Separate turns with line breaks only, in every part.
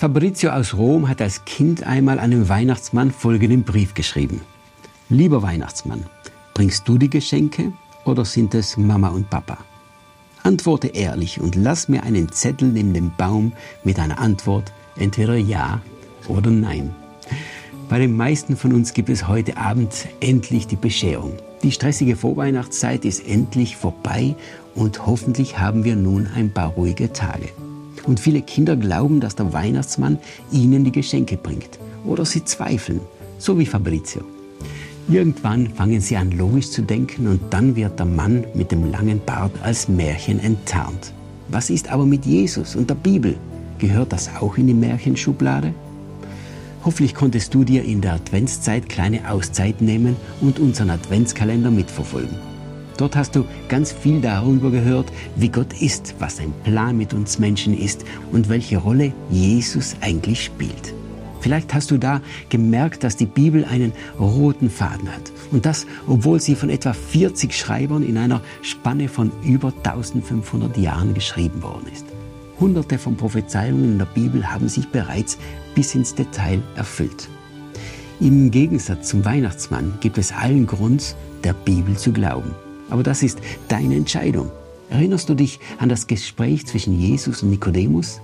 Fabrizio aus Rom hat als Kind einmal einem Weihnachtsmann folgenden Brief geschrieben. Lieber Weihnachtsmann, bringst du die Geschenke oder sind es Mama und Papa? Antworte ehrlich und lass mir einen Zettel neben dem Baum mit einer Antwort, entweder ja oder nein. Bei den meisten von uns gibt es heute Abend endlich die Bescherung. Die stressige Vorweihnachtszeit ist endlich vorbei und hoffentlich haben wir nun ein paar ruhige Tage. Und viele Kinder glauben, dass der Weihnachtsmann ihnen die Geschenke bringt. Oder sie zweifeln, so wie Fabrizio. Irgendwann fangen sie an logisch zu denken und dann wird der Mann mit dem langen Bart als Märchen enttarnt. Was ist aber mit Jesus und der Bibel? Gehört das auch in die Märchenschublade? Hoffentlich konntest du dir in der Adventszeit kleine Auszeit nehmen und unseren Adventskalender mitverfolgen. Dort hast du ganz viel darüber gehört, wie Gott ist, was sein Plan mit uns Menschen ist und welche Rolle Jesus eigentlich spielt. Vielleicht hast du da gemerkt, dass die Bibel einen roten Faden hat. Und das, obwohl sie von etwa 40 Schreibern in einer Spanne von über 1500 Jahren geschrieben worden ist. Hunderte von Prophezeiungen in der Bibel haben sich bereits bis ins Detail erfüllt. Im Gegensatz zum Weihnachtsmann gibt es allen Grund, der Bibel zu glauben. Aber das ist deine Entscheidung. Erinnerst du dich an das Gespräch zwischen Jesus und Nikodemus?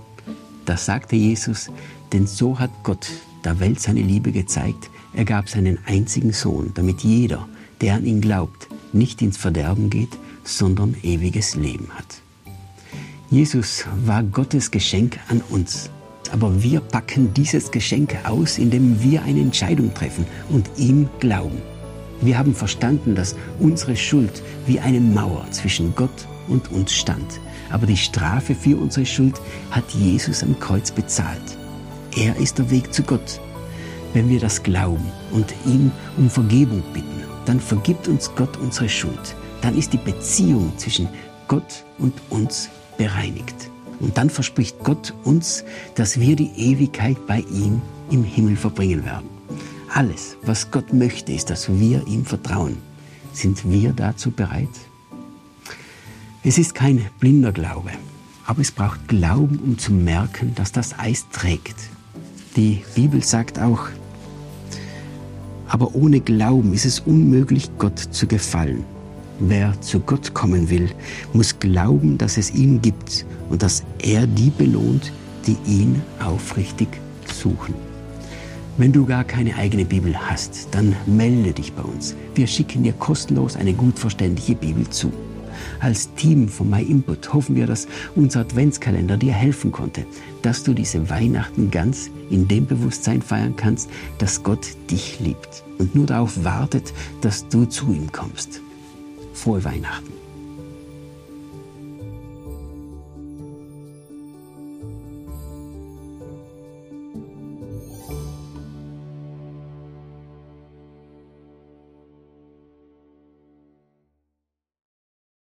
Da sagte Jesus, denn so hat Gott der Welt seine Liebe gezeigt. Er gab seinen einzigen Sohn, damit jeder, der an ihn glaubt, nicht ins Verderben geht, sondern ewiges Leben hat. Jesus war Gottes Geschenk an uns. Aber wir packen dieses Geschenk aus, indem wir eine Entscheidung treffen und ihm glauben. Wir haben verstanden, dass unsere Schuld wie eine Mauer zwischen Gott und uns stand. Aber die Strafe für unsere Schuld hat Jesus am Kreuz bezahlt. Er ist der Weg zu Gott. Wenn wir das glauben und ihn um Vergebung bitten, dann vergibt uns Gott unsere Schuld. Dann ist die Beziehung zwischen Gott und uns bereinigt. Und dann verspricht Gott uns, dass wir die Ewigkeit bei ihm im Himmel verbringen werden. Alles, was Gott möchte, ist, dass wir ihm vertrauen. Sind wir dazu bereit? Es ist kein blinder Glaube, aber es braucht Glauben, um zu merken, dass das Eis trägt. Die Bibel sagt auch, aber ohne Glauben ist es unmöglich, Gott zu gefallen. Wer zu Gott kommen will, muss glauben, dass es ihn gibt und dass er die belohnt, die ihn aufrichtig suchen. Wenn du gar keine eigene Bibel hast, dann melde dich bei uns. Wir schicken dir kostenlos eine gut verständliche Bibel zu. Als Team von MyInput hoffen wir, dass unser Adventskalender dir helfen konnte, dass du diese Weihnachten ganz in dem Bewusstsein feiern kannst, dass Gott dich liebt und nur darauf wartet, dass du zu ihm kommst. Frohe Weihnachten.